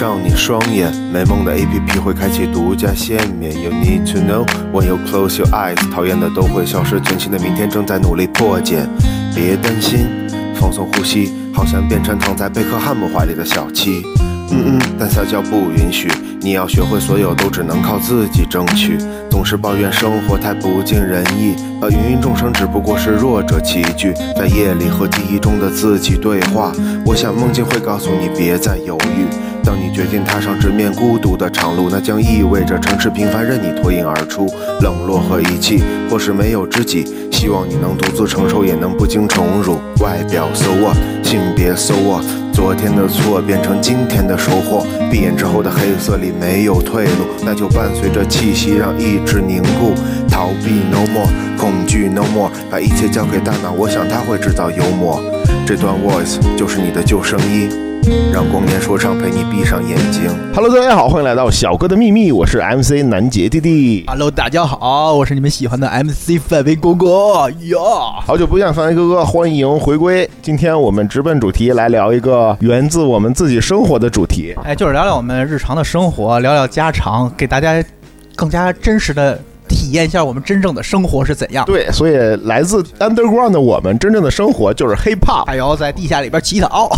闭上你双眼，美梦的 APP 会开启独家限免。You need to know when you close your eyes，讨厌的都会消失，全新的明天正在努力破茧。别担心，放松呼吸，好想变成躺在贝克汉姆怀里的小七。嗯嗯，但撒娇不允许，你要学会所有都只能靠自己争取。总是抱怨生活太不尽人意，而芸芸众生只不过是弱者齐聚，在夜里和记忆中的自己对话。我想梦境会告诉你别再犹豫，当你决定踏上直面孤独的长路，那将意味着城市平凡任你脱颖而出，冷落和遗弃，或是没有知己。希望你能独自承受，也能不经宠辱。外表 so what，性别 so what，昨天的错变成今天的收获。闭眼之后的黑色里没有退路，那就伴随着气息让意志凝固。逃避 no more，恐惧 no more，把一切交给大脑，我想它会制造幽默。这段 voice 就是你的救生衣，让光年说唱陪你闭上眼睛。Hello，大家好，欢迎来到小哥的秘密，我是 MC 南杰弟弟。Hello，大家好，我是你们喜欢的 MC 范围哥哥呀。好久不见，范围哥哥，欢迎回归。今天我们直奔主题，来聊一个源自我们自己生活的主题。哎，就是聊聊我们日常的生活，聊聊家常，给大家更加真实的体验一下我们真正的生活是怎样。对，所以来自 underground 的我们，真正的生活就是 hip hop。还要在地下里边乞讨，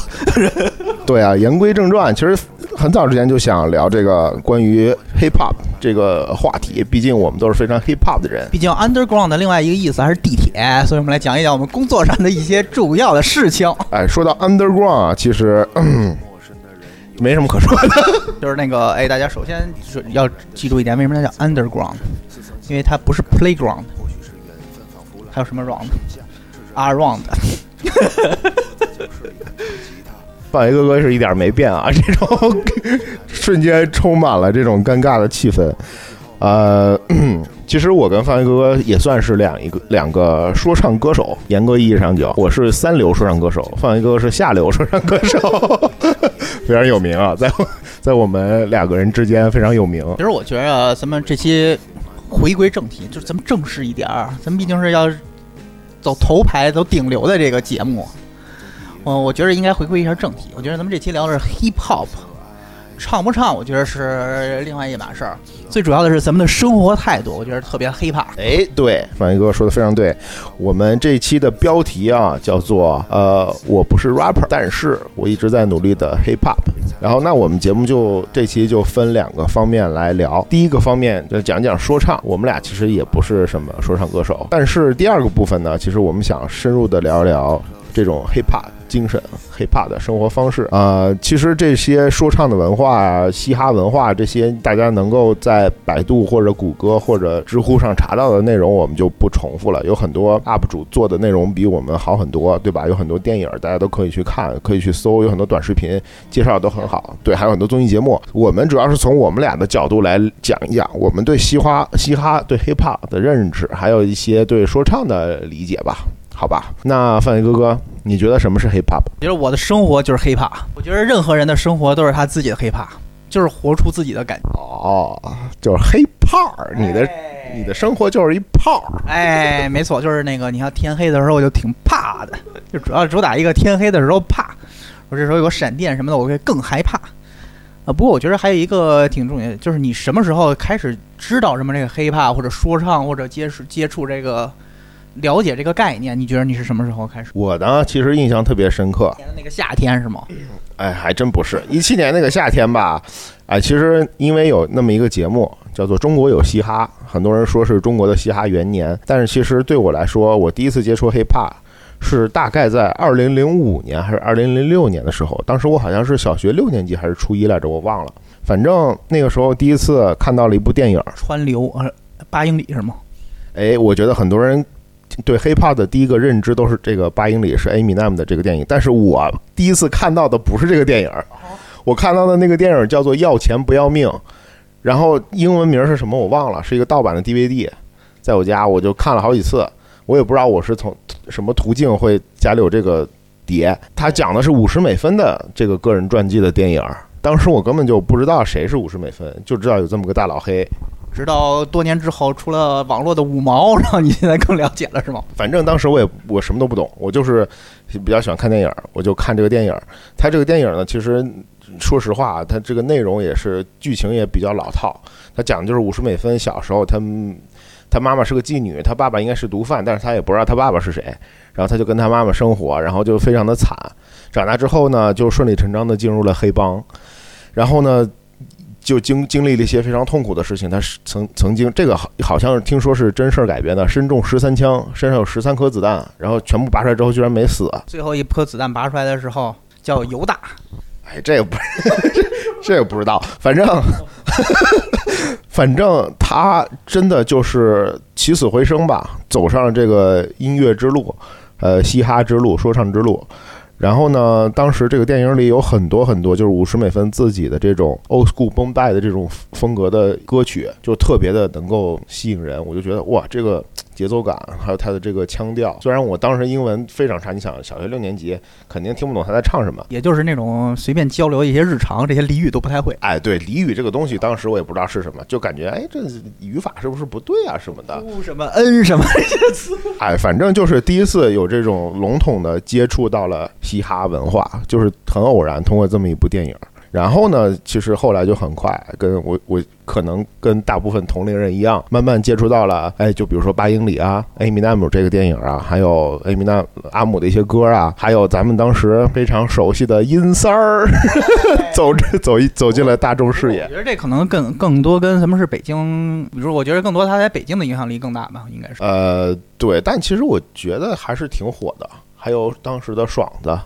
对啊，言归正传，其实很早之前就想聊这个关于 hip hop 这个话题，毕竟我们都是非常 hip hop 的人。毕竟 underground 的另外一个意思还是地铁，所以我们来讲一讲我们工作上的一些主要的事情。哎，说到 underground 啊，其实、嗯、没什么可说的。就是那个，哎，大家首先是要记住一点，为什么它叫 underground？因为它不是 playground，还有什么 round？around。范围哥哥是一点没变啊，这种瞬间充满了这种尴尬的气氛。呃，其实我跟范围哥哥也算是两一个两个说唱歌手，严格意义上讲，我是三流说唱歌手，范围哥哥是下流说唱歌手，非常有名啊，在在我们两个人之间非常有名。其实我觉得咱们这期回归正题，就是咱们正式一点儿，咱们毕竟是要走头牌、走顶流的这个节目。我我觉得应该回归一下正题。我觉得咱们这期聊的是 hip hop，唱不唱，我觉得是另外一码事儿。最主要的是咱们的生活态度，我觉得特别 hip hop。哎，对，范围哥说的非常对。我们这一期的标题啊，叫做呃，我不是 rapper，但是我一直在努力的 hip hop。然后，那我们节目就这期就分两个方面来聊。第一个方面就讲讲说唱，我们俩其实也不是什么说唱歌手，但是第二个部分呢，其实我们想深入的聊聊这种 hip hop 精神、hip hop 的生活方式啊、其实这些说唱的文化、嘻哈文化这些，大家能够在百度或者谷歌或者知乎上查到的内容，我们就不重复了。有很多 UP 主做的内容比我们好很多，对吧？有很多电影大家都可以去看，可以去搜，有很多短视频介绍都很好。对，还有很多综艺节目。我们主要是从我们俩的角度来讲一讲我们对嘻哈、嘻哈对 hip hop 的认知，还有一些对说唱的理解吧。好吧，那范伟哥哥，你觉得什么是 hip hop？我觉得我的生活就是 hip hop。我觉得任何人的生活都是他自己的 hip hop，就是活出自己的感觉。哦，就是 hip hop，你的你的生活就是一炮。哎，没错，就是那个，你看天黑的时候我就挺怕的，就主要主打一个天黑的时候怕，我这时候有闪电什么的，我会更害怕。啊，不过我觉得还有一个挺重要的，就是你什么时候开始知道什么这个 hiphop 或者说唱或者接触接触这个了解这个概念？你觉得你是什么时候开始？我呢，其实印象特别深刻，那个夏天是吗？哎，还真不是一七年那个夏天吧？哎，其实因为有那么一个节目叫做《中国有嘻哈》，很多人说是中国的嘻哈元年，但是其实对我来说，我第一次接触 hiphop 是大概在二零零五年还是二零零六年的时候，当时我好像是小学六年级还是初一来着，我忘了。反正那个时候第一次看到了一部电影，川流呃八英里是吗？哎，我觉得很多人对 hiphop 的第一个认知都是这个八英里是 Eminem 的这个电影，但是我第一次看到的不是这个电影，我看到的那个电影叫做《要钱不要命》，然后英文名是什么我忘了，是一个盗版的 DVD，在我家我就看了好几次，我也不知道我是从什么途径会家里有这个碟，它讲的是五十美分的这个个人传记的电影。当时我根本就不知道谁是五十美分，就知道有这么个大老黑。直到多年之后出了网络的五毛，然后你现在更了解了是吗？反正当时我也我什么都不懂，我就是比较喜欢看电影，我就看这个电影。它这个电影呢，其实说实话，它这个内容也是剧情也比较老套。他讲的就是五十美分小时候，他他妈妈是个妓女，他爸爸应该是毒贩，但是他也不知道他爸爸是谁。然后他就跟他妈妈生活，然后就非常的惨。长大之后呢，就顺理成章的进入了黑帮。然后呢，就经经历了一些非常痛苦的事情。他是曾曾经这个好好像是听说是真事儿改编的，身中十三枪，身上有十三颗子弹，然后全部拔出来之后居然没死。最后一颗子弹拔出来的时候叫犹大。哎，这个不，这个不知道。反正，反正他真的就是起死回生吧，走上了这个音乐之路。呃，嘻哈之路，说唱之路，然后呢，当时这个电影里有很多很多，就是五十美分自己的这种 old school boom b a 的这种风格的歌曲，就特别的能够吸引人。我就觉得哇，这个。节奏感，还有他的这个腔调。虽然我当时英文非常差，你想小学六年级肯定听不懂他在唱什么，也就是那种随便交流一些日常，这些俚语都不太会。哎，对，俚语这个东西，当时我也不知道是什么，就感觉哎，这语法是不是不对啊什么的？什么恩什么这些词？哎，反正就是第一次有这种笼统的接触到了嘻哈文化，就是很偶然，通过这么一部电影。然后呢，其实后来就很快，跟我我可能跟大部分同龄人一样，慢慢接触到了，哎，就比如说八英里啊，艾米纳姆这个电影啊，还有艾米纳阿姆的一些歌啊，还有咱们当时非常熟悉的阴三儿，走走一走进了大众视野。我觉得这可能更更多跟什么是北京，比如我觉得更多他在北京的影响力更大吧，应该是。呃，对，但其实我觉得还是挺火的，还有当时的爽子。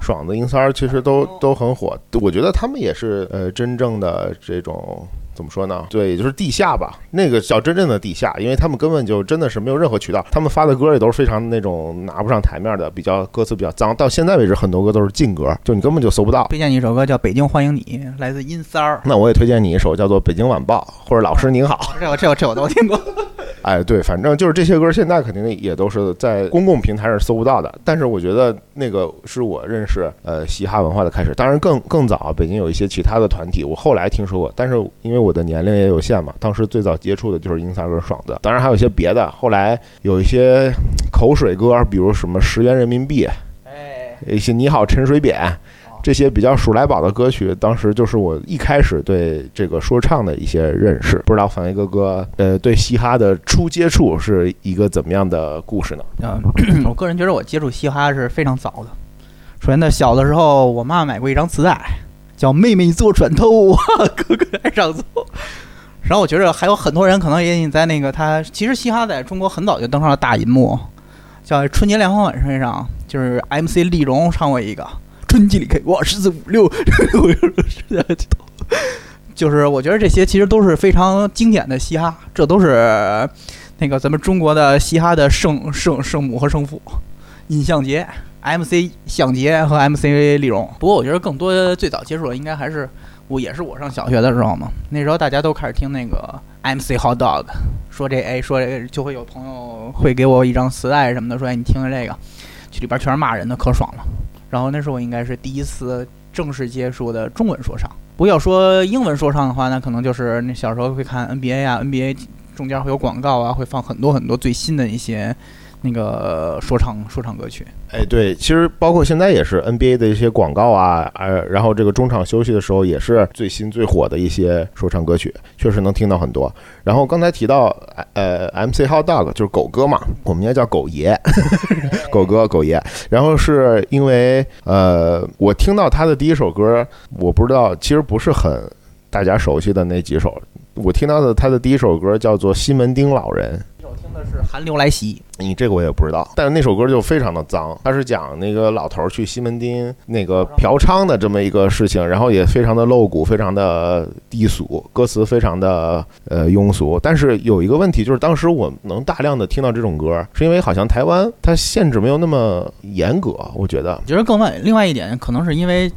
爽子音三儿其实都都很火，我觉得他们也是呃真正的这种怎么说呢？对，也就是地下吧，那个叫真正的地下，因为他们根本就真的是没有任何渠道，他们发的歌也都是非常那种拿不上台面的，比较歌词比较脏，到现在为止很多歌都是禁歌，就你根本就搜不到。推荐你一首歌叫《北京欢迎你》，来自音三儿。那我也推荐你一首叫做《北京晚报》或者《老师您好》，这我这我这我都听过。哎，对，反正就是这些歌，现在肯定也都是在公共平台上搜不到的。但是我觉得那个是我认识呃嘻哈文化的开始。当然更更早，北京有一些其他的团体，我后来听说过。但是因为我的年龄也有限嘛，当时最早接触的就是英三跟爽子。当然还有一些别的，后来有一些口水歌，比如什么十元人民币，哎，一些你好陈水扁。这些比较数来宝的歌曲，当时就是我一开始对这个说唱的一些认识。不知道反一哥哥，呃，对嘻哈的初接触是一个怎么样的故事呢？嗯，我个人觉得我接触嘻哈是非常早的。首先呢，小的时候我妈买过一张磁带，叫《妹妹坐船头》，哥哥爱上走。然后我觉得还有很多人可能也在那个他，其实嘻哈在中国很早就登上了大银幕，叫《春节联欢晚会上》，就是 MC 丽蓉唱过一个。春季里 K，哇，十四五六，就是我觉得这些其实都是非常经典的嘻哈，这都是那个咱们中国的嘻哈的圣圣圣母和圣父，尹相杰、MC 相杰和 MC 丽荣。不过我觉得更多最早接触的应该还是我，也是我上小学的时候嘛。那时候大家都开始听那个 MC Hot Dog，说这哎说这就会有朋友会给我一张磁带什么的，说哎你听听这个，这里边全是骂人的，可爽了。然后那时候我应该是第一次正式接触的中文说唱。不要说英文说唱的话，那可能就是那小时候会看 NBA 啊，NBA 中间会有广告啊，会放很多很多最新的一些。那个说唱说唱歌曲，哎，对，其实包括现在也是 NBA 的一些广告啊，呃，然后这个中场休息的时候也是最新最火的一些说唱歌曲，确实能听到很多。然后刚才提到，呃，MC Hot Dog 就是狗哥嘛，我们应该叫狗爷，狗哥狗爷。然后是因为，呃，我听到他的第一首歌，我不知道，其实不是很大家熟悉的那几首，我听到的他的第一首歌叫做《西门町老人》。是寒流来袭，你这个我也不知道，但是那首歌就非常的脏，它是讲那个老头去西门町那个嫖娼的这么一个事情，然后也非常的露骨，非常的低俗，歌词非常的呃庸俗。但是有一个问题就是，当时我能大量的听到这种歌，是因为好像台湾它限制没有那么严格，我觉得。觉得更外另外一点，可能是因为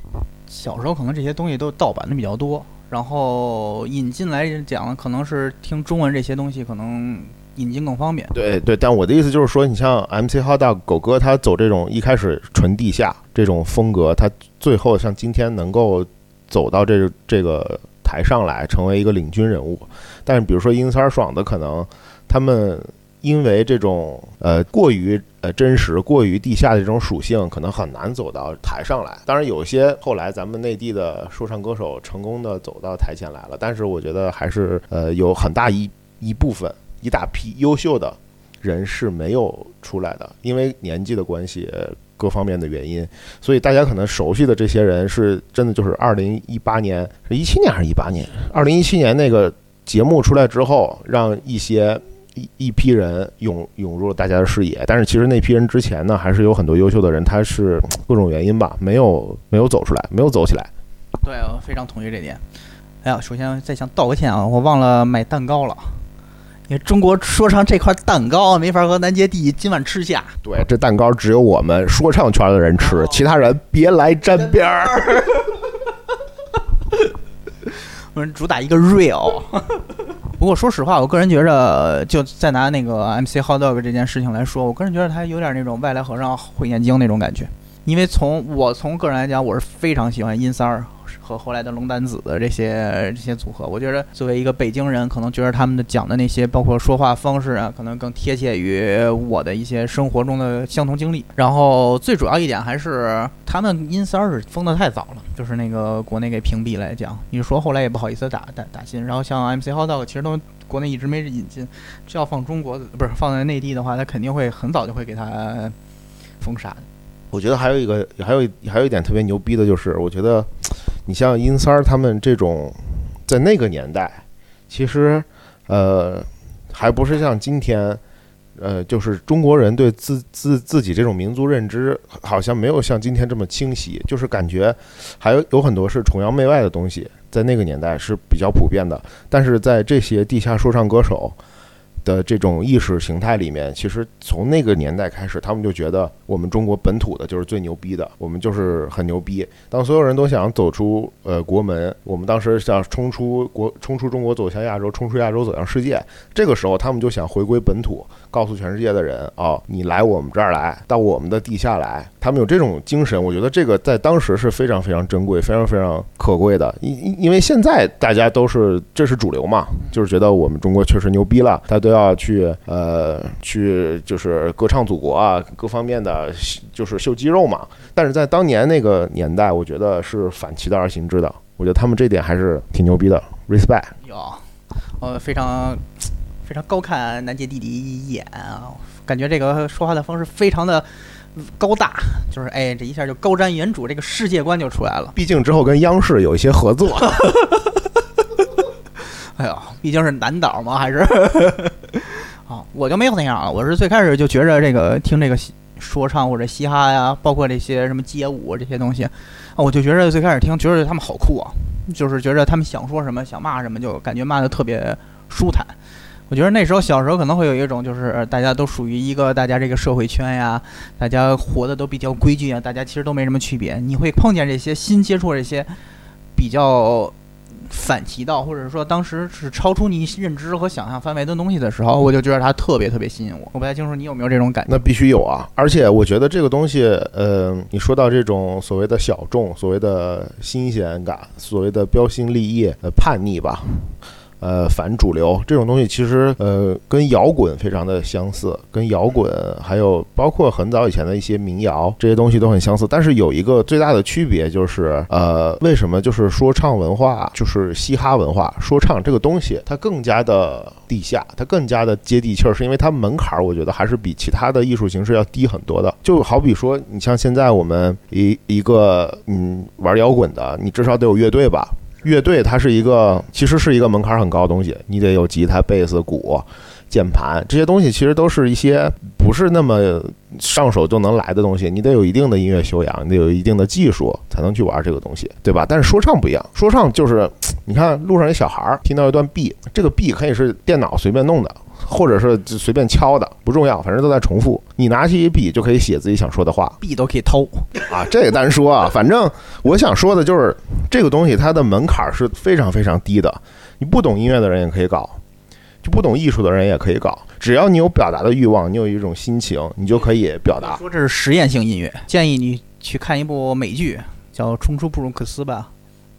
小时候可能这些东西都盗版的比较多，然后引进来讲，可能是听中文这些东西可能。引进更方便。对对，但我的意思就是说，你像 MC Hot Dog 狗哥，他走这种一开始纯地下这种风格，他最后像今天能够走到这这个台上来，成为一个领军人物。但是比如说英三爽的，可能他们因为这种呃过于呃真实、过于地下的这种属性，可能很难走到台上来。当然，有些后来咱们内地的说唱歌手成功的走到台前来了，但是我觉得还是呃有很大一一部分一大批优秀的人是没有出来的，因为年纪的关系。各方面的原因，所以大家可能熟悉的这些人是真的就是二零一八年是一七年还是一八年？二零一七年那个节目出来之后，让一些一一批人涌涌入了大家的视野。但是其实那批人之前呢，还是有很多优秀的人，他是 各种原因吧，没有没有走出来，没有走起来。对，我非常同意这点。哎呀，首先再想道个歉啊，我忘了买蛋糕了。中国说唱这块蛋糕没法和南街第今晚吃下。对，这蛋糕只有我们说唱圈的人吃，其他人别来沾边儿。我们主打一个 real。不过说实话，我个人觉着，就再拿那个 MC Hot Dog 这件事情来说，我个人觉得他有点那种外来和尚会念经那种感觉。因为从我从个人来讲，我是非常喜欢阴三儿。和后来的龙丹子的这些这些组合，我觉得作为一个北京人，可能觉得他们的讲的那些，包括说话方式啊，可能更贴切于我的一些生活中的相同经历。然后最主要一点还是他们阴三儿是封的太早了，就是那个国内给屏蔽来讲，你说后来也不好意思打打打新。然后像 MC Hot Dog，其实都国内一直没引进，这要放中国不是放在内地的话，他肯定会很早就会给他封杀。我觉得还有一个，还有还有一点特别牛逼的就是，我觉得。你像阴三儿他们这种，在那个年代，其实，呃，还不是像今天，呃，就是中国人对自自自己这种民族认知，好像没有像今天这么清晰，就是感觉还有有很多是崇洋媚外的东西，在那个年代是比较普遍的，但是在这些地下说唱歌手。的这种意识形态里面，其实从那个年代开始，他们就觉得我们中国本土的就是最牛逼的，我们就是很牛逼。当所有人都想走出呃国门，我们当时想冲出国，冲出中国走向亚洲，冲出亚洲走向世界。这个时候，他们就想回归本土，告诉全世界的人啊，你来我们这儿来，到我们的地下来。他们有这种精神，我觉得这个在当时是非常非常珍贵、非常非常可贵的。因因因为现在大家都是这是主流嘛，就是觉得我们中国确实牛逼了，他都要去呃去就是歌唱祖国啊，各方面的就是秀肌肉嘛。但是在当年那个年代，我觉得是反其道而行之的。我觉得他们这点还是挺牛逼的，respect。有，呃，非常非常高看南杰弟弟一眼啊，感觉这个说话的方式非常的高大，就是哎，这一下就高瞻远瞩，这个世界观就出来了。毕竟之后跟央视有一些合作。哎呦，毕竟是南岛嘛，还是 啊，我就没有那样啊。我是最开始就觉着这个听这个说唱或者嘻哈呀，包括这些什么街舞这些东西，啊，我就觉着最开始听，觉着他们好酷啊，就是觉着他们想说什么，想骂什么，就感觉骂的特别舒坦。我觉得那时候小时候可能会有一种，就是大家都属于一个大家这个社会圈呀，大家活的都比较规矩啊，大家其实都没什么区别。你会碰见这些新接触这些比较。反其道，或者说当时是超出你认知和想象范围的东西的时候，我就觉得它特别特别吸引我。我不太清楚你有没有这种感觉？那必须有啊！而且我觉得这个东西，呃，你说到这种所谓的小众、所谓的新鲜感、所谓的标新立异、呃叛逆吧。呃，反主流这种东西，其实呃，跟摇滚非常的相似，跟摇滚还有包括很早以前的一些民谣这些东西都很相似。但是有一个最大的区别就是，呃，为什么就是说唱文化，就是嘻哈文化，说唱这个东西，它更加的地下，它更加的接地气儿，是因为它门槛儿，我觉得还是比其他的艺术形式要低很多的。就好比说，你像现在我们一一个嗯玩摇滚的，你至少得有乐队吧。乐队它是一个，其实是一个门槛很高的东西，你得有吉他、贝斯、鼓、键盘这些东西，其实都是一些不是那么上手就能来的东西，你得有一定的音乐修养，你得有一定的技术才能去玩这个东西，对吧？但是说唱不一样，说唱就是，你看路上一小孩儿听到一段 B，这个 B 可以是电脑随便弄的。或者是随便敲的不重要，反正都在重复。你拿起一笔就可以写自己想说的话，笔都可以偷啊！这个单说啊，反正我想说的就是这个东西，它的门槛是非常非常低的。你不懂音乐的人也可以搞，就不懂艺术的人也可以搞。只要你有表达的欲望，你有一种心情，你就可以表达。说这是实验性音乐，建议你去看一部美剧，叫《冲出布鲁克斯》吧。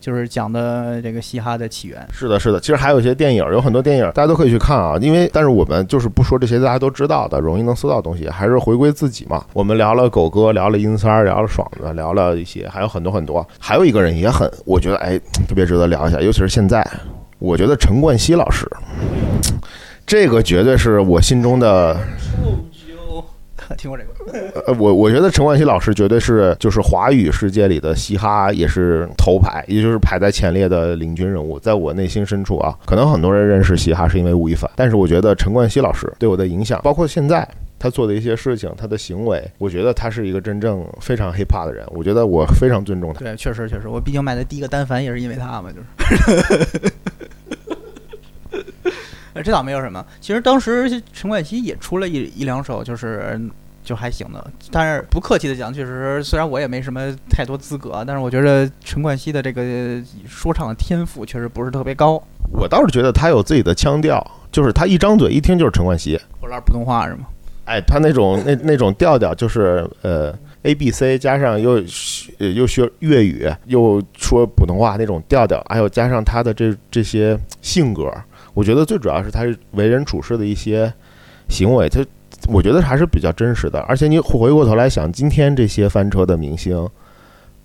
就是讲的这个嘻哈的起源。是的，是的。其实还有一些电影，有很多电影大家都可以去看啊。因为，但是我们就是不说这些大家都知道的、容易能搜到的东西，还是回归自己嘛。我们聊了狗哥，聊了阴三儿，聊了爽子，聊了一些，还有很多很多。还有一个人也很，我觉得哎，特别值得聊一下，尤其是现在，我觉得陈冠希老师，这个绝对是我心中的。听过这个？呃，我我觉得陈冠希老师绝对是就是华语世界里的嘻哈也是头牌，也就是排在前列的领军人物。在我内心深处啊，可能很多人认识嘻哈是因为吴亦凡，但是我觉得陈冠希老师对我的影响，包括现在他做的一些事情，他的行为，我觉得他是一个真正非常 hiphop 的人。我觉得我非常尊重他。对，确实确实，我毕竟买的第一个单反也是因为他嘛，就是。这倒没有什么。其实当时陈冠希也出了一一两首，就是。就还行的，但是不客气的讲，确实虽然我也没什么太多资格，但是我觉得陈冠希的这个说唱的天赋确实不是特别高。我倒是觉得他有自己的腔调，就是他一张嘴一听就是陈冠希，说点普通话是吗？哎，他那种那那种调调就是呃 A B C 加上又又学粤语又说普通话那种调调，还有加上他的这这些性格，我觉得最主要是他为人处事的一些行为，他。我觉得还是比较真实的，而且你回过头来想，今天这些翻车的明星，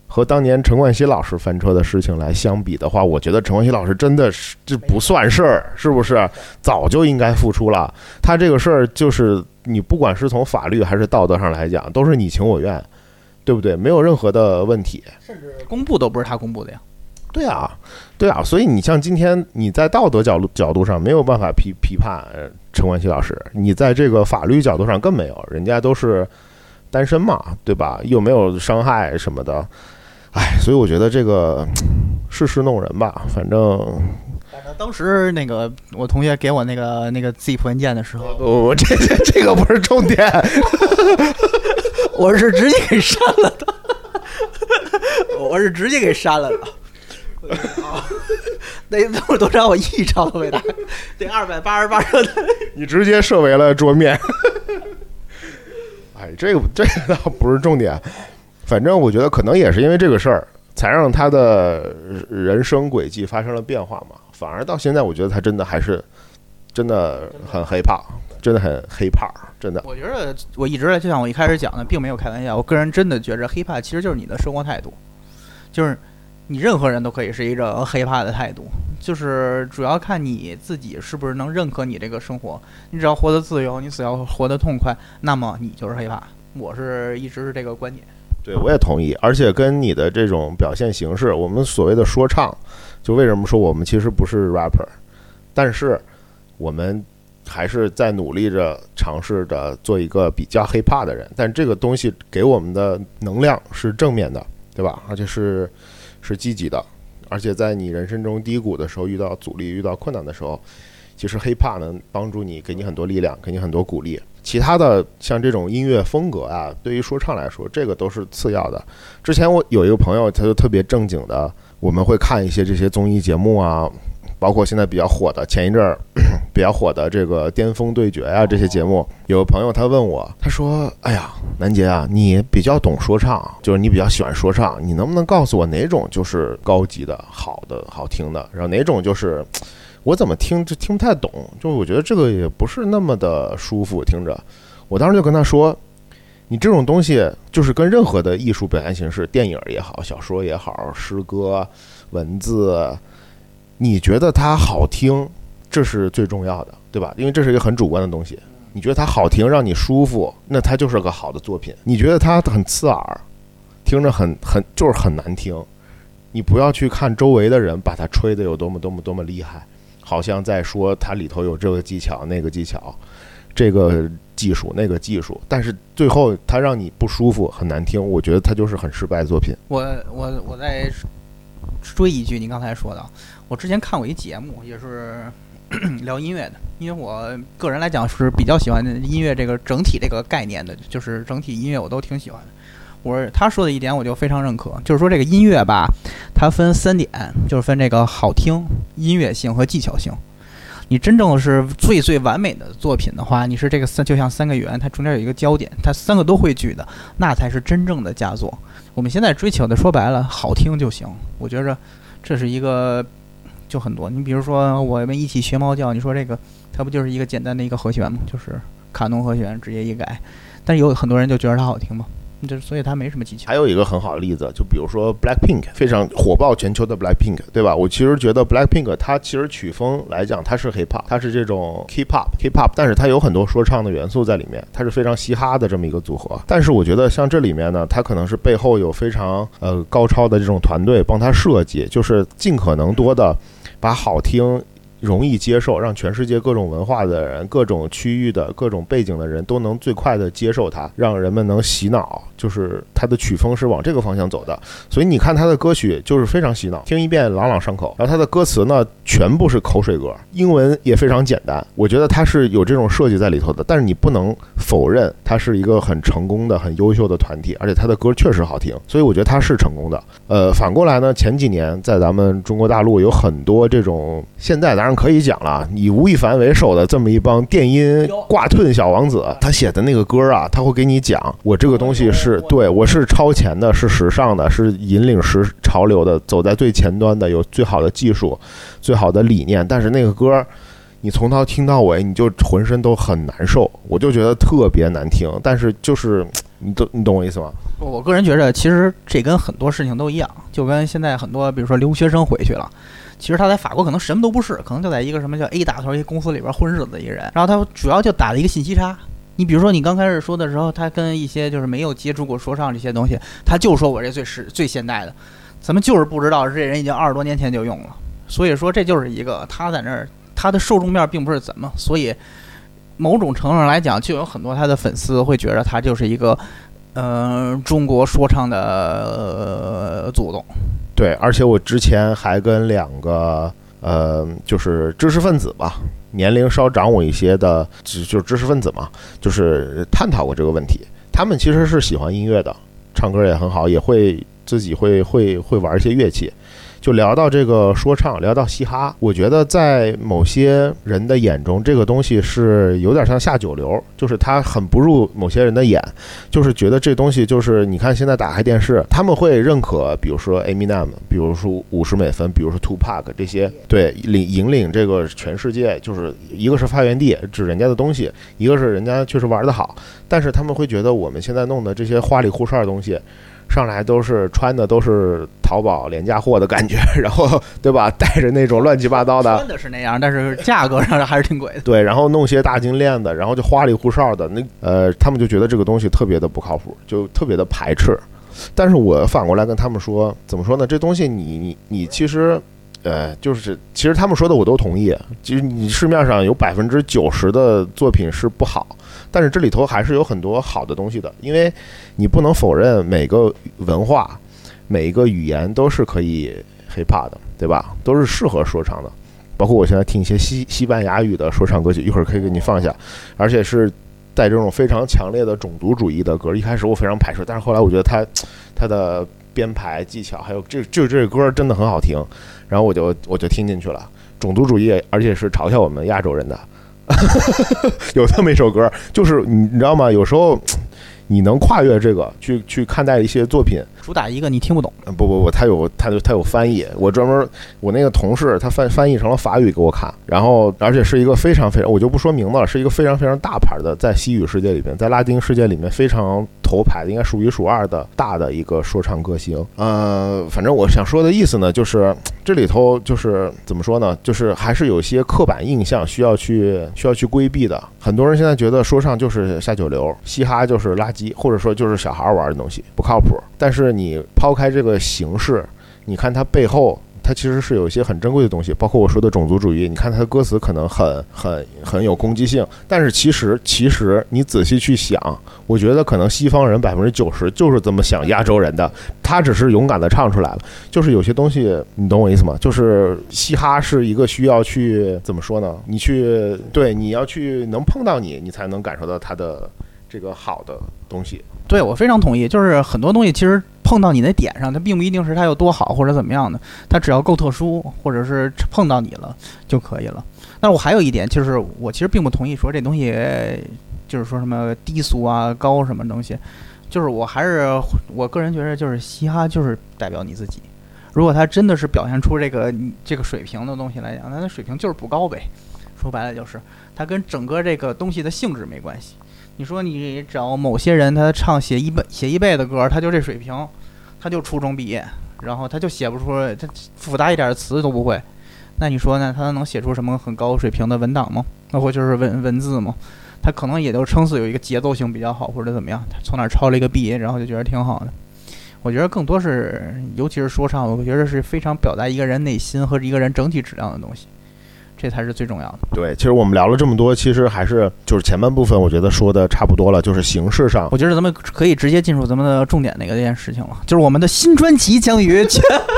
和当年陈冠希老师翻车的事情来相比的话，我觉得陈冠希老师真的是这不算事儿，是不是？早就应该付出了。他这个事儿就是你不管是从法律还是道德上来讲，都是你情我愿，对不对？没有任何的问题。甚至公布都不是他公布的呀。对啊，对啊，所以你像今天你在道德角度角度上没有办法批批判陈冠希老师，你在这个法律角度上更没有，人家都是单身嘛，对吧？又没有伤害什么的，哎，所以我觉得这个世事弄人吧，反正。反正当时那个我同学给我那个那个 zip 文件的时候，我这这这个不是重点，我是直接给删了的，我是直接给删了的。啊，那那么都让我一张都没打，得二百八十八张的。你直接设为了桌面。哎，这个这个倒不是重点，反正我觉得可能也是因为这个事儿，才让他的人生轨迹发生了变化嘛。反而到现在，我觉得他真的还是真的很黑怕，真的很黑怕，真的。我觉得我一直就像我一开始讲的，并没有开玩笑。我个人真的觉着黑怕其实就是你的生活态度，就是。你任何人都可以是一个黑怕的态度，就是主要看你自己是不是能认可你这个生活。你只要活得自由，你只要活得痛快，那么你就是黑怕。我是一直是这个观点。对，我也同意。而且跟你的这种表现形式，我们所谓的说唱，就为什么说我们其实不是 rapper，但是我们还是在努力着尝试着做一个比较黑怕的人。但这个东西给我们的能量是正面的，对吧？而且是。是积极的，而且在你人生中低谷的时候，遇到阻力、遇到困难的时候，其实 hiphop 能帮助你，给你很多力量，给你很多鼓励。其他的像这种音乐风格啊，对于说唱来说，这个都是次要的。之前我有一个朋友，他就特别正经的，我们会看一些这些综艺节目啊。包括现在比较火的，前一阵儿 比较火的这个《巅峰对决》呀，这些节目，有个朋友他问我，他说：“哎呀，南杰啊，你比较懂说唱，就是你比较喜欢说唱，你能不能告诉我哪种就是高级的、好的、好听的，然后哪种就是我怎么听就听不太懂，就我觉得这个也不是那么的舒服听着。”我当时就跟他说：“你这种东西就是跟任何的艺术表现形式，电影也好，小说也好，诗歌、文字。”你觉得它好听，这是最重要的，对吧？因为这是一个很主观的东西。你觉得它好听，让你舒服，那它就是个好的作品。你觉得它很刺耳，听着很很就是很难听，你不要去看周围的人把它吹得有多么多么多么厉害，好像在说它里头有这个技巧那个技巧，这个技术那个技术，但是最后它让你不舒服很难听，我觉得它就是很失败的作品。我我我再。追一句，你刚才说的，我之前看过一节目，也是 聊音乐的。因为我个人来讲是比较喜欢音乐这个整体这个概念的，就是整体音乐我都挺喜欢的。我他说的一点我就非常认可，就是说这个音乐吧，它分三点，就是分这个好听、音乐性和技巧性。你真正是最最完美的作品的话，你是这个三就像三个圆，它中间有一个焦点，它三个都会聚的，那才是真正的佳作。我们现在追求的说白了好听就行，我觉着这是一个就很多。你比如说我们一起学猫叫，你说这个它不就是一个简单的一个和弦吗？就是卡农和弦直接一改，但是有很多人就觉得它好听嘛。就是所以它没什么技巧。还有一个很好的例子，就比如说 Blackpink，非常火爆全球的 Blackpink，对吧？我其实觉得 Blackpink 它其实曲风来讲，它是 Hip Hop，它是这种 K-pop，Hip Hop，但是它有很多说唱的元素在里面，它是非常嘻哈的这么一个组合。但是我觉得像这里面呢，它可能是背后有非常呃高超的这种团队帮它设计，就是尽可能多的把好听。容易接受，让全世界各种文化的人、各种区域的各种背景的人都能最快的接受它，让人们能洗脑。就是它的曲风是往这个方向走的，所以你看他的歌曲就是非常洗脑，听一遍朗朗上口。然后他的歌词呢，全部是口水歌，英文也非常简单。我觉得他是有这种设计在里头的，但是你不能否认他是一个很成功的、很优秀的团体，而且他的歌确实好听，所以我觉得他是成功的。呃，反过来呢，前几年在咱们中国大陆有很多这种，现在当然可以讲了，以吴亦凡为首的这么一帮电音挂吞小王子，他写的那个歌啊，他会给你讲，我这个东西是。是对，我是超前的，是时尚的，是引领时潮流的，走在最前端的，有最好的技术，最好的理念。但是那个歌，你从头听到尾，你就浑身都很难受，我就觉得特别难听。但是就是你懂你懂我意思吗？我个人觉得，其实这跟很多事情都一样，就跟现在很多，比如说留学生回去了，其实他在法国可能什么都不是，可能就在一个什么叫 A 打头一公司里边混日子的一个人，然后他主要就打了一个信息差。你比如说，你刚开始说的时候，他跟一些就是没有接触过说唱这些东西，他就说我这最是最现代的，咱们就是不知道这人已经二十多年前就用了。所以说，这就是一个他在那儿，他的受众面并不是怎么，所以某种程度上来讲，就有很多他的粉丝会觉得他就是一个，呃，中国说唱的祖宗。对，而且我之前还跟两个呃，就是知识分子吧。年龄稍长我一些的，就就知识分子嘛，就是探讨过这个问题。他们其实是喜欢音乐的，唱歌也很好，也会自己会会会玩一些乐器。就聊到这个说唱，聊到嘻哈，我觉得在某些人的眼中，这个东西是有点像下九流，就是他很不入某些人的眼，就是觉得这东西就是你看现在打开电视，他们会认可，比如说 Eminem，比如说五十美分，比如说 Two Pac 这些，对领引领这个全世界，就是一个是发源地，指人家的东西，一个是人家确实玩得好，但是他们会觉得我们现在弄的这些花里胡哨的东西。上来都是穿的都是淘宝廉价货的感觉，然后对吧？带着那种乱七八糟的，穿的是那样，但是价格上还是挺贵的。对，然后弄些大金链子，然后就花里胡哨的，那呃，他们就觉得这个东西特别的不靠谱，就特别的排斥。但是我反过来跟他们说，怎么说呢？这东西你你你其实。呃，就是其实他们说的我都同意。其实你市面上有百分之九十的作品是不好，但是这里头还是有很多好的东西的。因为你不能否认每个文化、每一个语言都是可以 hiphop 的，对吧？都是适合说唱的。包括我现在听一些西西班牙语的说唱歌曲，一会儿可以给你放下，而且是带这种非常强烈的种族主义的歌。一开始我非常排斥，但是后来我觉得它它的编排技巧还有这就这歌真的很好听。然后我就我就听进去了，种族主义，而且是嘲笑我们亚洲人的，有这么一首歌，就是你你知道吗？有时候你能跨越这个去去看待一些作品。主打一个你听不懂，不不不，他有他有他有翻译，我专门我那个同事他翻翻译成了法语给我看，然后而且是一个非常非常我就不说名字了，是一个非常非常大牌的，在西语世界里面，在拉丁世界里面非常头牌的，应该数一数二的大的一个说唱歌星。呃，反正我想说的意思呢，就是这里头就是怎么说呢，就是还是有些刻板印象需要去需要去规避的。很多人现在觉得说唱就是下九流，嘻哈就是垃圾，或者说就是小孩玩的东西，不靠谱。但是你抛开这个形式，你看它背后，它其实是有一些很珍贵的东西，包括我说的种族主义。你看它的歌词可能很很很有攻击性，但是其实其实你仔细去想，我觉得可能西方人百分之九十就是这么想亚洲人的，他只是勇敢的唱出来了。就是有些东西，你懂我意思吗？就是嘻哈是一个需要去怎么说呢？你去对你要去能碰到你，你才能感受到它的这个好的东西。对，我非常同意。就是很多东西其实碰到你的点上，它并不一定是它有多好或者怎么样的，它只要够特殊，或者是碰到你了就可以了。但我还有一点，就是我其实并不同意说这东西就是说什么低俗啊、高什么东西。就是我还是我个人觉得，就是嘻哈就是代表你自己。如果他真的是表现出这个这个水平的东西来讲，那他水平就是不高呗。说白了就是，他跟整个这个东西的性质没关系。你说你找某些人，他唱写一辈写一辈子歌，他就这水平，他就初中毕业，然后他就写不出他复杂一点的词都不会。那你说呢？他能写出什么很高水平的文档吗？那或就是文文字吗？他可能也就撑死有一个节奏性比较好，或者怎么样？他从哪抄了一个 B，然后就觉得挺好的。我觉得更多是，尤其是说唱，我觉得是非常表达一个人内心和一个人整体质量的东西，这才是最重要的。对，其实我们聊了这么多，其实还是就是前半部分，我觉得说的差不多了，就是形式上。我觉得咱们可以直接进入咱们的重点那个这件事情了，就是我们的新专辑将于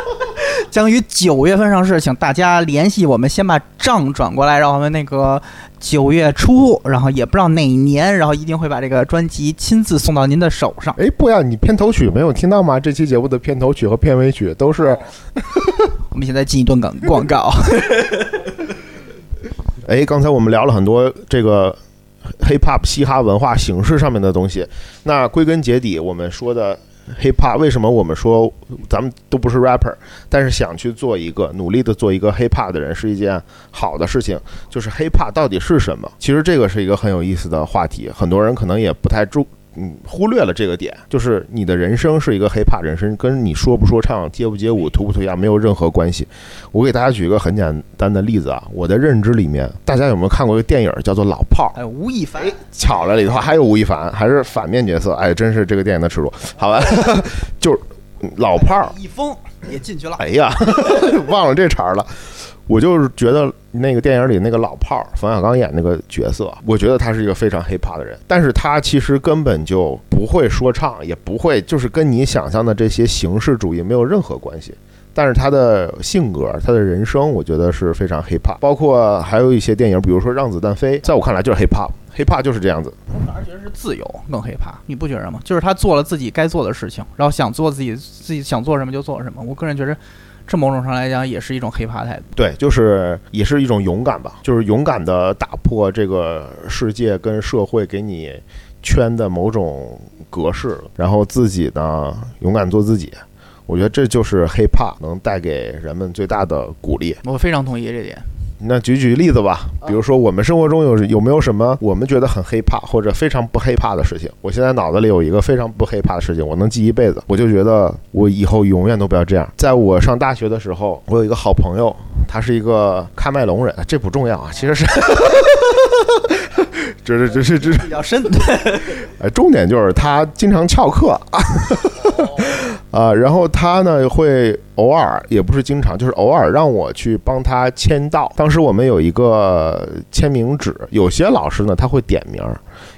将于九月份上市，请大家联系我们，先把账转过来，让我们那个。九月初，然后也不知道哪年，然后一定会把这个专辑亲自送到您的手上。哎，不呀，你片头曲没有听到吗？这期节目的片头曲和片尾曲都是。我们现在进一段广广告。哎，刚才我们聊了很多这个 hip hop 嘻哈文化形式上面的东西，那归根结底，我们说的。hiphop 为什么我们说咱们都不是 rapper，但是想去做一个努力的做一个 hiphop 的人是一件好的事情。就是 hiphop 到底是什么？其实这个是一个很有意思的话题，很多人可能也不太注。嗯，忽略了这个点，就是你的人生是一个 hiphop 人生，跟你说不说唱、街不街舞、涂不涂鸦没有任何关系。我给大家举一个很简单的例子啊，我的认知里面，大家有没有看过一个电影叫做《老炮儿》？哎，吴亦凡，巧了，里头还有吴亦凡，还是反面角色。哎，真是这个电影的耻辱。好吧，就是老炮儿，易峰也进去了。哎呀，忘了这茬了。我就是觉得那个电影里那个老炮儿冯小刚演那个角色，我觉得他是一个非常 hiphop 的人，但是他其实根本就不会说唱，也不会，就是跟你想象的这些形式主义没有任何关系。但是他的性格，他的人生，我觉得是非常 hiphop。包括还有一些电影，比如说《让子弹飞》，在我看来就是 hiphop，hiphop 就是这样子。我反而觉得是自由更 hiphop，你不觉得吗？就是他做了自己该做的事情，然后想做自己自己想做什么就做什么。我个人觉得。这某种上来讲也是一种黑怕态度，对，就是也是一种勇敢吧，就是勇敢的打破这个世界跟社会给你圈的某种格式，然后自己呢勇敢做自己，我觉得这就是黑怕能带给人们最大的鼓励。我非常同意这点。那举举例子吧，比如说我们生活中有有没有什么我们觉得很害怕或者非常不害怕的事情？我现在脑子里有一个非常不害怕的事情，我能记一辈子。我就觉得我以后永远都不要这样。在我上大学的时候，我有一个好朋友，他是一个喀麦隆人，这不重要啊，其实是，这是这是这是比较深。哎，重点就是他经常翘课。啊，啊然后他呢会偶尔，也不是经常，就是偶尔让我去帮他签到。当时我们有一个签名纸，有些老师呢他会点名，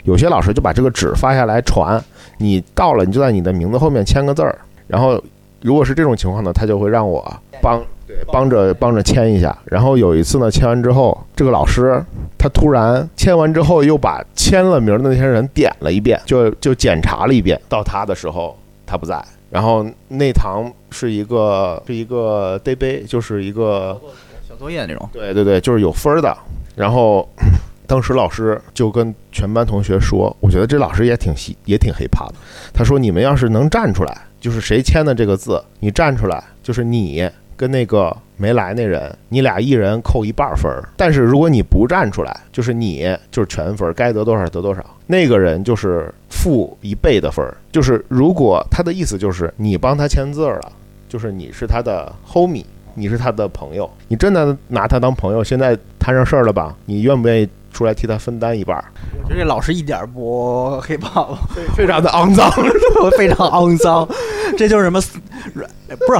有些老师就把这个纸发下来传。你到了，你就在你的名字后面签个字儿。然后如果是这种情况呢，他就会让我帮帮着帮着签一下。然后有一次呢，签完之后，这个老师他突然签完之后又把签了名的那些人点了一遍，就就检查了一遍。到他的时候，他不在。然后内堂是一个是一个 day 杯，就是一个小作业那种。对对对，就是有分的。然后 当时老师就跟全班同学说：“我觉得这老师也挺细，也挺黑怕的。”他说：“你们要是能站出来，就是谁签的这个字，你站出来，就是你跟那个没来那人，你俩一人扣一半分。但是如果你不站出来，就是你就是全分，该得多少得多少。那个人就是。”负一倍的分儿，就是如果他的意思就是你帮他签字了，就是你是他的 homie，你是他的朋友，你真的拿他当朋友，现在摊上事儿了吧？你愿不愿意出来替他分担一半？我觉得这老师一点不黑怕，非常的肮脏，非常肮脏，这就是什么？不是。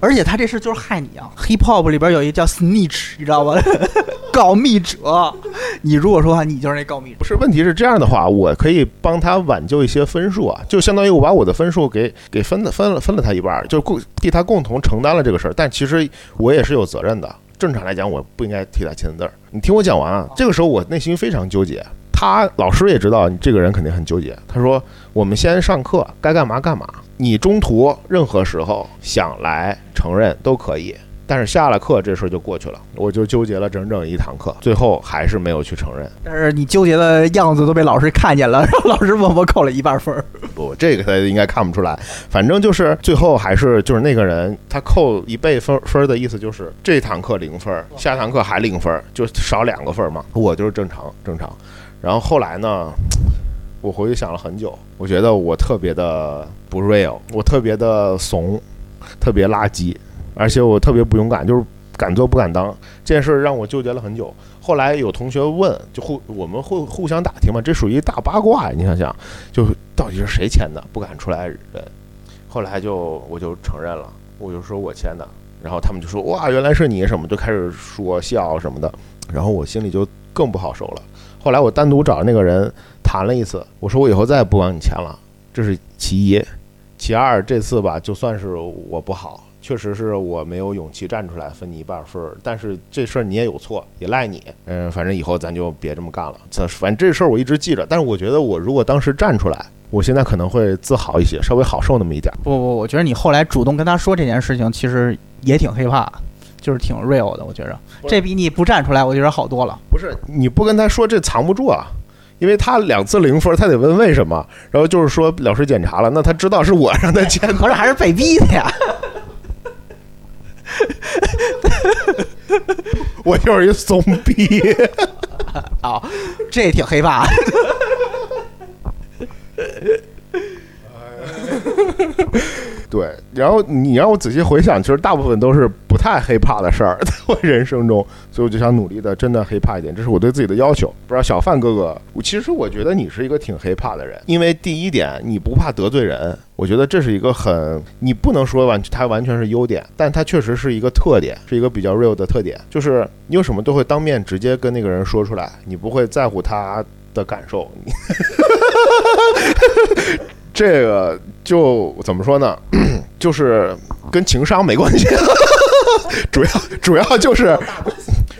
而且他这事就是害你啊！Hip Hop 里边有一个叫 Snitch，你知道吧？告密者。你如果说你就是那告密者，不是？问题是这样的话，我可以帮他挽救一些分数啊，就相当于我把我的分数给给分了分了分了他一半，就共替他共同承担了这个事儿。但其实我也是有责任的。正常来讲，我不应该替他签字儿。你听我讲完啊，这个时候我内心非常纠结。他老师也知道你这个人肯定很纠结。他说：“我们先上课，该干嘛干嘛。你中途任何时候想来承认都可以，但是下了课这事儿就过去了，我就纠结了整整一堂课，最后还是没有去承认。但是你纠结的样子都被老师看见了，然后老师默默扣了一半分儿。不，这个他应该看不出来。反正就是最后还是就是那个人他扣一倍分分儿的意思就是这堂课零分儿，下堂课还零分儿，就少两个分儿嘛。我就是正常正常。然后后来呢，我回去想了很久，我觉得我特别的不 real，我特别的怂，特别垃圾，而且我特别不勇敢，就是敢做不敢当。这件事让我纠结了很久。后来有同学问，就互我们会互相打听嘛，这属于大八卦呀。你想想，就到底是谁签的，不敢出来认。后来就我就承认了，我就说我签的，然后他们就说哇，原来是你什么，就开始说笑什么的，然后我心里就更不好受了。后来我单独找那个人谈了一次，我说我以后再也不帮你签了，这是其一，其二这次吧，就算是我不好。确实是我没有勇气站出来分你一半分儿，但是这事儿你也有错，也赖你。嗯，反正以后咱就别这么干了。这反正这事儿我一直记着，但是我觉得我如果当时站出来，我现在可能会自豪一些，稍微好受那么一点。不不，我觉得你后来主动跟他说这件事情，其实也挺害怕，就是挺 real 的。我觉着这比你不站出来，我觉得好多了。不是你不跟他说，这藏不住啊，因为他两次零分，他得问为什么，然后就是说老师检查了，那他知道是我让他 签的，合着还是被逼的呀。我就是一怂逼，哦，这也挺黑怕。对，然后你让我仔细回想，其实大部分都是不太黑怕的事儿，在我人生中，所以我就想努力的真的黑怕一点，这是我对自己的要求。不知道小范哥哥，我其实我觉得你是一个挺黑怕的人，因为第一点你不怕得罪人，我觉得这是一个很你不能说完它完全是优点，但它确实是一个特点，是一个比较 real 的特点，就是你有什么都会当面直接跟那个人说出来，你不会在乎他的感受。这个就怎么说呢？就是跟情商没关系，主要主要就是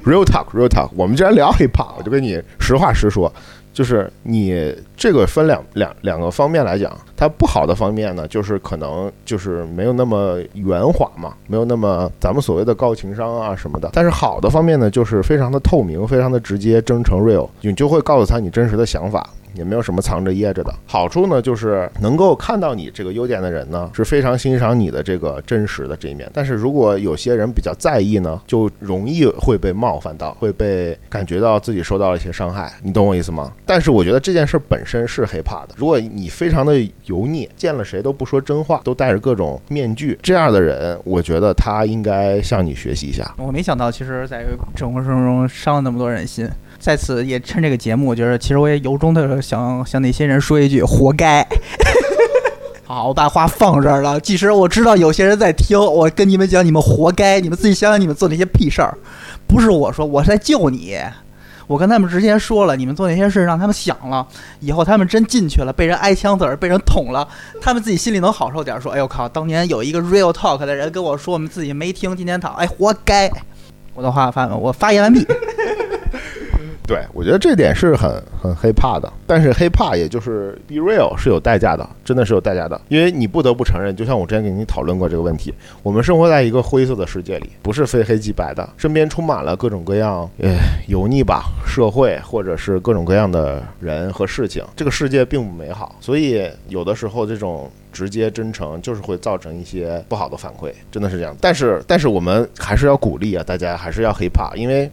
real talk real talk。我们既然聊 hip hop，我就跟你实话实说，就是你这个分两两两个方面来讲，它不好的方面呢，就是可能就是没有那么圆滑嘛，没有那么咱们所谓的高情商啊什么的。但是好的方面呢，就是非常的透明，非常的直接、真诚、real，你就会告诉他你真实的想法。也没有什么藏着掖着的好处呢，就是能够看到你这个优点的人呢，是非常欣赏你的这个真实的这一面。但是如果有些人比较在意呢，就容易会被冒犯到，会被感觉到自己受到了一些伤害，你懂我意思吗？但是我觉得这件事本身是黑怕的。如果你非常的油腻，见了谁都不说真话，都戴着各种面具，这样的人，我觉得他应该向你学习一下。我没想到，其实在这过程中伤了那么多人心。在此也趁这个节目，我觉得其实我也由衷的想向那些人说一句：活该。好，我把话放这儿了。即使我知道有些人在听，我跟你们讲，你们活该。你们自己想想，你们做那些屁事儿，不是我说，我是在救你。我跟他们直接说了，你们做那些事让他们想了，以后他们真进去了，被人挨枪子儿，被人捅了，他们自己心里能好受点。说，哎呦靠，当年有一个 real talk 的人跟我说，我们自己没听，今天躺，哎，活该。我的话发完，我发言完毕。对，我觉得这点是很很黑怕的，但是黑怕也就是 be real 是有代价的，真的是有代价的，因为你不得不承认，就像我之前跟你讨论过这个问题，我们生活在一个灰色的世界里，不是非黑即白的，身边充满了各种各样，呃，油腻吧社会，或者是各种各样的人和事情，这个世界并不美好，所以有的时候这种直接真诚就是会造成一些不好的反馈，真的是这样。但是，但是我们还是要鼓励啊，大家还是要黑怕，因为。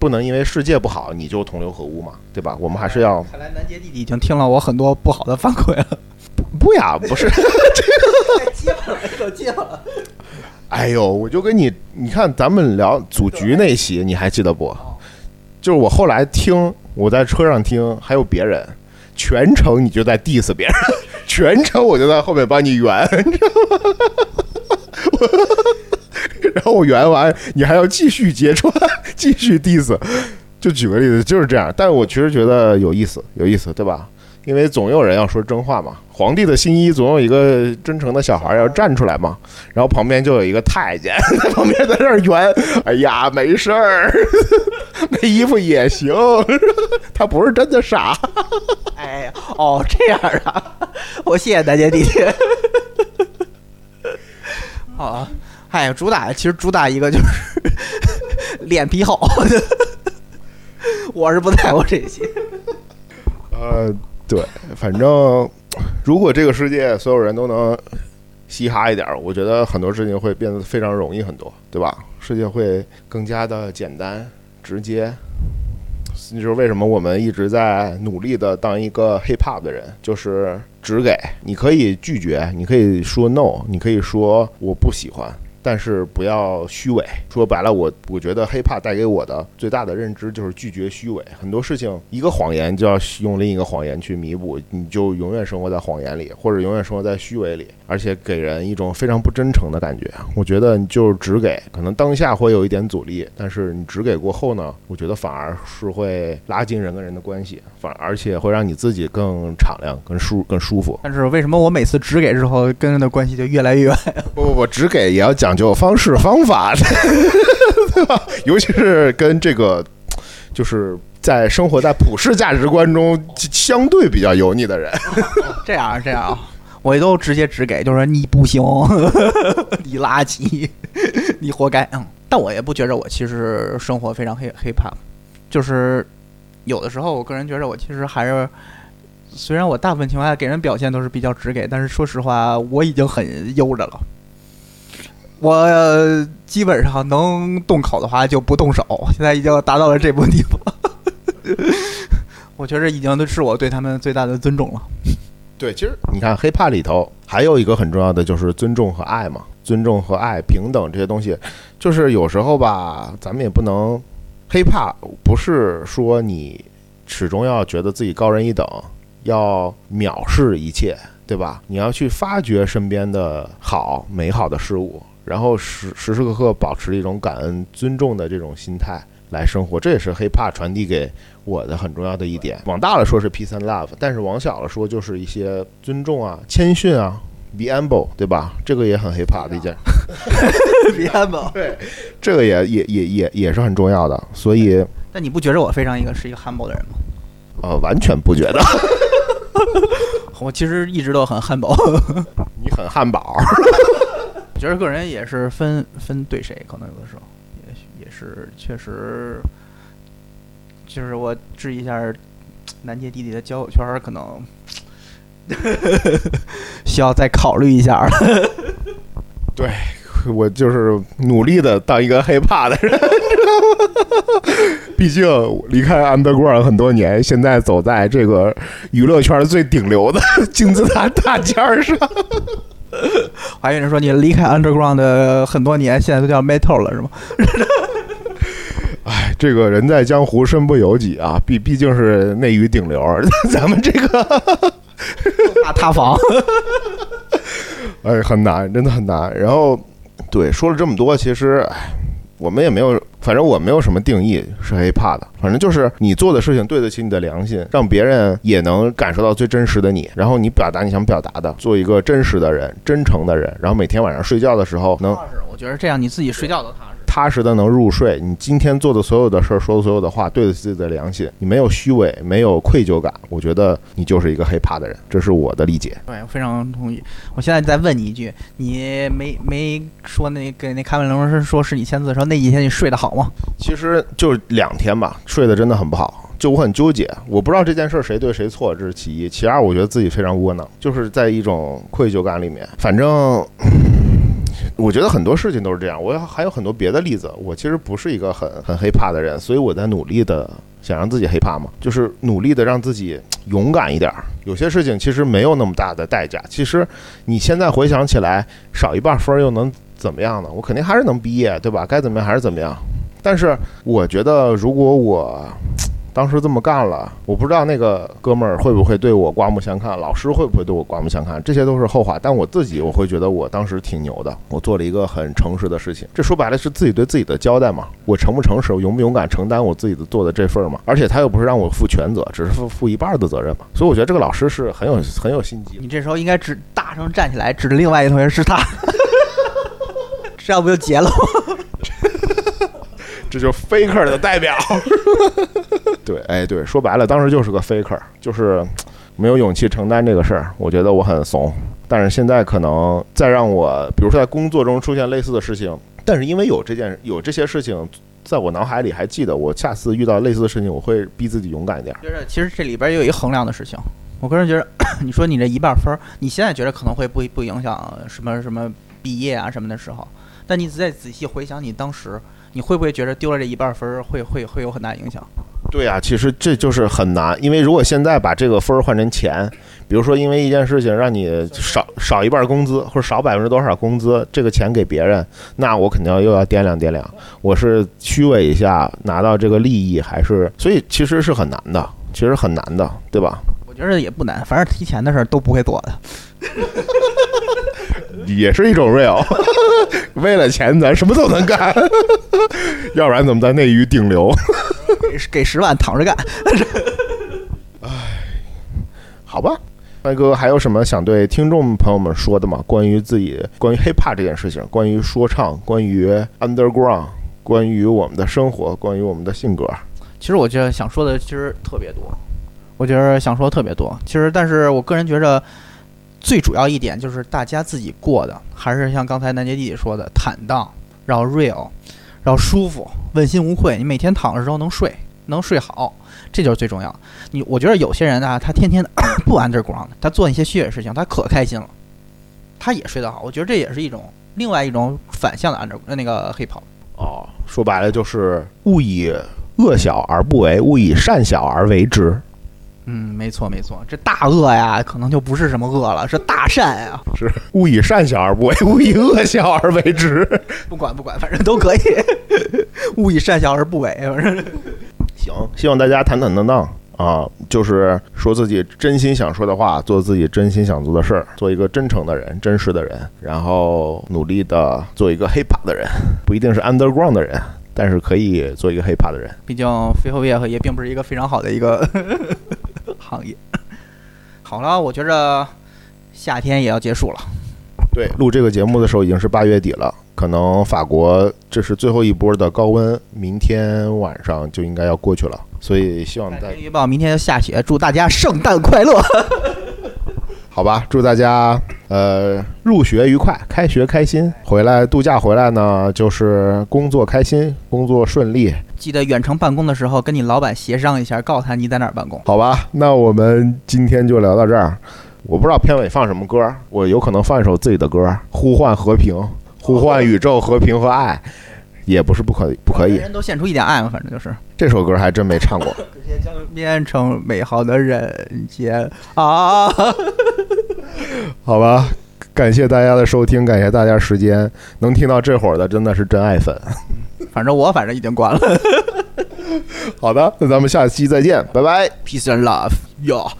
不能因为世界不好你就同流合污嘛，对吧？我们还是要。看来南杰弟弟已经听了我很多不好的反馈了。不呀，不是。太接了，太接了。哎呦，我就跟你，你看咱们聊组局那期，你还记得不？就是我后来听，我在车上听，还有别人，全程你就在 diss 别人，全程我就在后面帮你圆，你知道吗？然后我圆完，你还要继续揭穿，继续 diss，就举个例子，就是这样。但我其实觉得有意思，有意思，对吧？因为总有人要说真话嘛。皇帝的新衣总有一个真诚的小孩要站出来嘛。然后旁边就有一个太监 在旁边在那儿圆，哎呀，没事儿，那衣服也行，他不是真的傻。哎呀，哦，这样啊，我谢谢大家弟弟。好啊。哎，主打其实主打一个就是 脸皮厚，我是不在乎这些。呃，对，反正如果这个世界所有人都能嘻哈一点，我觉得很多事情会变得非常容易很多，对吧？世界会更加的简单直接。就是为什么我们一直在努力的当一个 hip hop 的人，就是只给你可以拒绝，你可以说 no，你可以说我不喜欢。但是不要虚伪。说白了，我我觉得 hiphop 带给我的最大的认知就是拒绝虚伪。很多事情，一个谎言就要用另一个谎言去弥补，你就永远生活在谎言里，或者永远生活在虚伪里，而且给人一种非常不真诚的感觉。我觉得你就是只给，可能当下会有一点阻力，但是你只给过后呢，我觉得反而是会拉近人跟人的关系，反而且会让你自己更敞亮、更舒、更舒服。但是为什么我每次只给之后，跟人的关系就越来越远？不不不，只给也要讲讲究方式方法，对吧？尤其是跟这个，就是在生活在普世价值观中相对比较油腻的人。这样这样，我都直接直给，就是你不行，你垃圾，你活该。嗯，但我也不觉着我其实生活非常黑黑怕，就是有的时候，我个人觉着我其实还是，虽然我大部分情况下给人表现都是比较直给，但是说实话，我已经很悠着了。我基本上能动口的话就不动手，现在已经达到了这步地步。我觉得已经是我对他们最大的尊重了。对，其实你看黑怕里头还有一个很重要的就是尊重和爱嘛，尊重和爱、平等这些东西，就是有时候吧，咱们也不能黑怕，不是说你始终要觉得自己高人一等，要藐视一切，对吧？你要去发掘身边的好、美好的事物。然后时时时刻刻保持一种感恩、尊重的这种心态来生活，这也是 hiphop 传递给我的很重要的一点。往大了说是 peace and love，但是往小了说就是一些尊重啊、谦逊啊，be humble，对吧？这个也很 hiphop 的一件。be humble，对，这个也也也也也是很重要的。所以，那你不觉得我非常一个是一个 humble 的人吗？呃，完全不觉得。我其实一直都很 humble。你很汉堡。我觉得个人也是分分对谁，可能有的时候也也是确实，就是我质疑一下南街弟弟的交友圈，可能需要再考虑一下。对我就是努力的当一个害怕的人，毕竟离开 underground 很多年，现在走在这个娱乐圈最顶流的 金字塔大尖上。还有人说你离开 underground 的很多年，现在都叫 metal 了，是吗？哎，这个人在江湖身不由己啊，毕毕竟是内娱顶流，咱们这个 大塌房。哎，很难，真的很难。然后，对，说了这么多，其实，哎。我们也没有，反正我没有什么定义是 hiphop 的，反正就是你做的事情对得起你的良心，让别人也能感受到最真实的你，然后你表达你想表达的，做一个真实的人、真诚的人，然后每天晚上睡觉的时候能，我觉得这样你自己睡觉都踏实。踏实的能入睡，你今天做的所有的事儿，说的所有的话，对得起自己的良心，你没有虚伪，没有愧疚感，我觉得你就是一个 hiphop 的人，这是我的理解。对，我非常同意。我现在再问你一句，你没没说那给那凯文龙是说是你签字的时候，那几天你睡得好吗？其实就两天吧，睡得真的很不好，就我很纠结，我不知道这件事谁对谁错，这是其一，其二我觉得自己非常窝囊，就是在一种愧疚感里面，反正。我觉得很多事情都是这样，我还有很多别的例子。我其实不是一个很很害怕的人，所以我在努力的想让自己害怕嘛，就是努力的让自己勇敢一点。有些事情其实没有那么大的代价。其实你现在回想起来，少一半分又能怎么样呢？我肯定还是能毕业，对吧？该怎么样还是怎么样。但是我觉得，如果我。当时这么干了，我不知道那个哥们儿会不会对我刮目相看，老师会不会对我刮目相看，这些都是后话。但我自己，我会觉得我当时挺牛的，我做了一个很诚实的事情。这说白了是自己对自己的交代嘛。我诚不诚实，勇不勇敢承担我自己的做的这份儿嘛？而且他又不是让我负全责，只是负负一半的责任嘛。所以我觉得这个老师是很有很有心机。你这时候应该指大声站起来，指另外一个同学是他，这样不就结了吗？这就是 faker 的代表。对，哎，对，说白了，当时就是个 faker，就是没有勇气承担这个事儿。我觉得我很怂，但是现在可能再让我，比如说在工作中出现类似的事情，但是因为有这件有这些事情，在我脑海里还记得，我下次遇到类似的事情，我会逼自己勇敢一点。觉得其实这里边也有一个衡量的事情。我个人觉得，你说你这一半分儿，你现在觉得可能会不不影响什么什么毕业啊什么的时候，但你再仔细回想你当时，你会不会觉得丢了这一半分儿会会会有很大影响？对啊、其实这就是很难，因为如果现在把这个分儿换成钱，比如说因为一件事情让你少少一半工资或者少百分之多少工资，这个钱给别人，那我肯定要又要掂量掂量，我是虚伪一下拿到这个利益，还是所以其实是很难的，其实很难的，对吧？我觉得也不难，反正提钱的事儿都不会做的。也是一种 real，为了钱咱什么都能干，要不然怎么在内娱顶流？给给十万躺着干。好吧，麦哥还有什么想对听众朋友们说的吗？关于自己，关于 hiphop 这件事情，关于说唱，关于 underground，关于我们的生活，关于我们的性格。其实我觉得想说的其实特别多，我觉得想说特别多。其实，但是我个人觉着最主要一点就是大家自己过的，还是像刚才南杰弟弟说的，坦荡，然后 real，然后舒服，问心无愧。你每天躺着时候能睡，能睡好，这就是最重要。你我觉得有些人啊，他天天 的不 underground，他做一些虚伪事情，他可开心了，他也睡得好。我觉得这也是一种另外一种反向的 under 那个 hip hop。哦，说白了就是勿以恶小而不为，勿以善小而为之。嗯，没错没错，这大恶呀，可能就不是什么恶了，是大善呀。是勿以善小而不为，勿以恶小而为之。不管不管，反正都可以。勿以善小而不为，反正行，希望大家坦坦荡荡啊，就是说自己真心想说的话，做自己真心想做的事儿，做一个真诚的人、真实的人，然后努力的做一个 hiphop 的人，不一定是 underground 的人，但是可以做一个 hiphop 的人。毕竟飞后业也并不是一个非常好的一个行业。好了，我觉着夏天也要结束了。对，录这个节目的时候已经是八月底了，可能法国这是最后一波的高温，明天晚上就应该要过去了，所以希望大天气预报明天要下雪，祝大家圣诞快乐。好吧，祝大家呃入学愉快，开学开心，回来度假回来呢就是工作开心，工作顺利，记得远程办公的时候跟你老板协商一下，告诉他你在哪儿办公。好吧？那我们今天就聊到这儿。我不知道片尾放什么歌，我有可能放一首自己的歌，呼唤和平，呼唤宇宙和平和爱，也不是不可不可以。人都献出一点爱嘛，反正就是。这首歌还真没唱过。将变成美好的人间啊！好吧，感谢大家的收听，感谢大家时间，能听到这会儿的真的是真爱粉。反正我反正已经关了。好的，那咱们下期再见，拜拜。Peace and love，哟。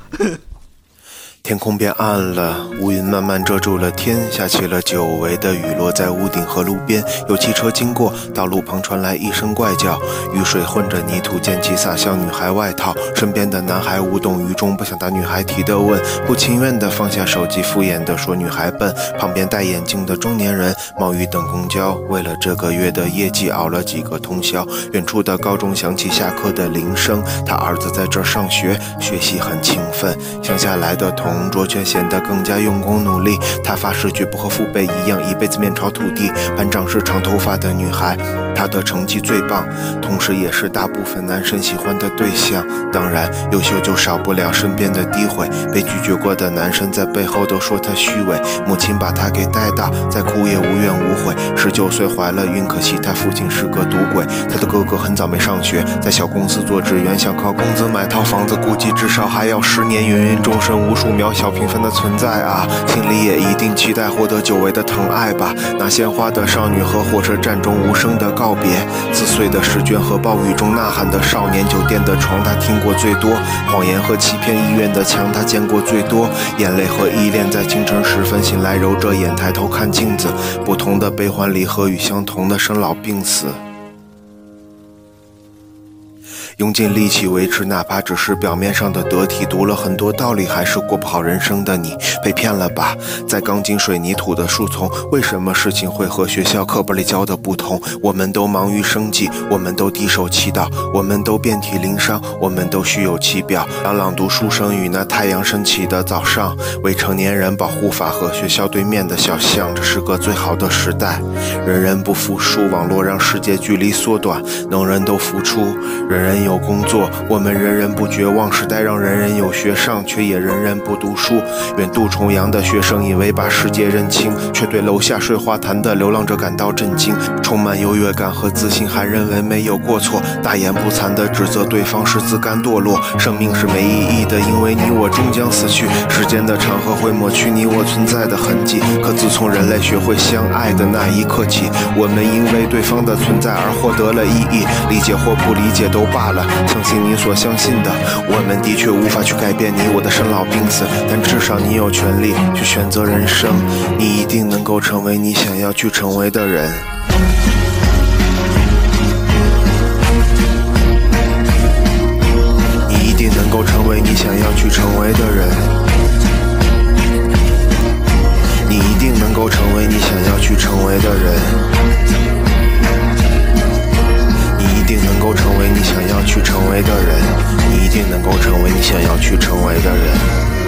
天空变暗了，乌云慢慢遮住了天，下起了久违的雨，落在屋顶和路边。有汽车经过，道路旁传来一声怪叫，雨水混着泥土溅起，洒向女孩外套。身边的男孩无动于衷，不想答女孩提的问，不情愿地放下手机，敷衍地说女孩笨。旁边戴眼镜的中年人冒雨等公交，为了这个月的业绩熬了几个通宵。远处的高中响起下课的铃声，他儿子在这上学，学习很勤奋。乡下来的同同桌却显得更加用功努力。他发誓绝不和父辈一样一辈子面朝土地。班长是长头发的女孩，她的成绩最棒，同时也是大部分男生喜欢的对象。当然，优秀就少不了身边的诋毁。被拒绝过的男生在背后都说她虚伪。母亲把她给带大，再哭也无怨无悔。十九岁怀了孕，可惜她父亲是个赌鬼。她的哥哥很早没上学，在小公司做职员，想靠工资买套房子，估计至少还要十年。芸芸众生，无数渺小平凡的存在啊，心里也一定期待获得久违的疼爱吧。那鲜花的少女和火车站中无声的告告别，撕碎的试卷和暴雨中呐喊的少年，酒店的床他听过最多，谎言和欺骗，医院的墙他见过最多，眼泪和依恋在清晨时分醒来，揉着眼抬头看镜子，不同的悲欢离合与相同的生老病死。用尽力气维持，哪怕只是表面上的得体。读了很多道理，还是过不好人生的你，被骗了吧？在钢筋水泥土的树丛，为什么事情会和学校课本里教的不同？我们都忙于生计，我们都低手祈祷，我们都遍体鳞伤，我们都虚有其表。当朗读书声与那太阳升起的早上，未成年人保护法和学校对面的小巷，这是个最好的时代。人人不服输，网络让世界距离缩短，能人都付出，人人有有工作，我们人人不绝望。时代让人人有学上，却也人人不读书。远渡重洋的学生以为把世界认清，却对楼下睡花坛的流浪者感到震惊。充满优越感和自信，还认为没有过错，大言不惭地指责对方是自甘堕落。生命是没意义的，因为你我终将死去。时间的长河会抹去你我存在的痕迹。可自从人类学会相爱的那一刻起，我们因为对方的存在而获得了意义。理解或不理解都罢了，相信你所相信的。我们的确无法去改变你我的生老病死，但至少你有权利去选择人生。你一定能够成为你想要去成为的人。你一定能够成为你想要去成为的人。你一定能够成为你想要去成为的人。一定能够成为你想要去成为的人。你一定能够成为你想要去成为的人。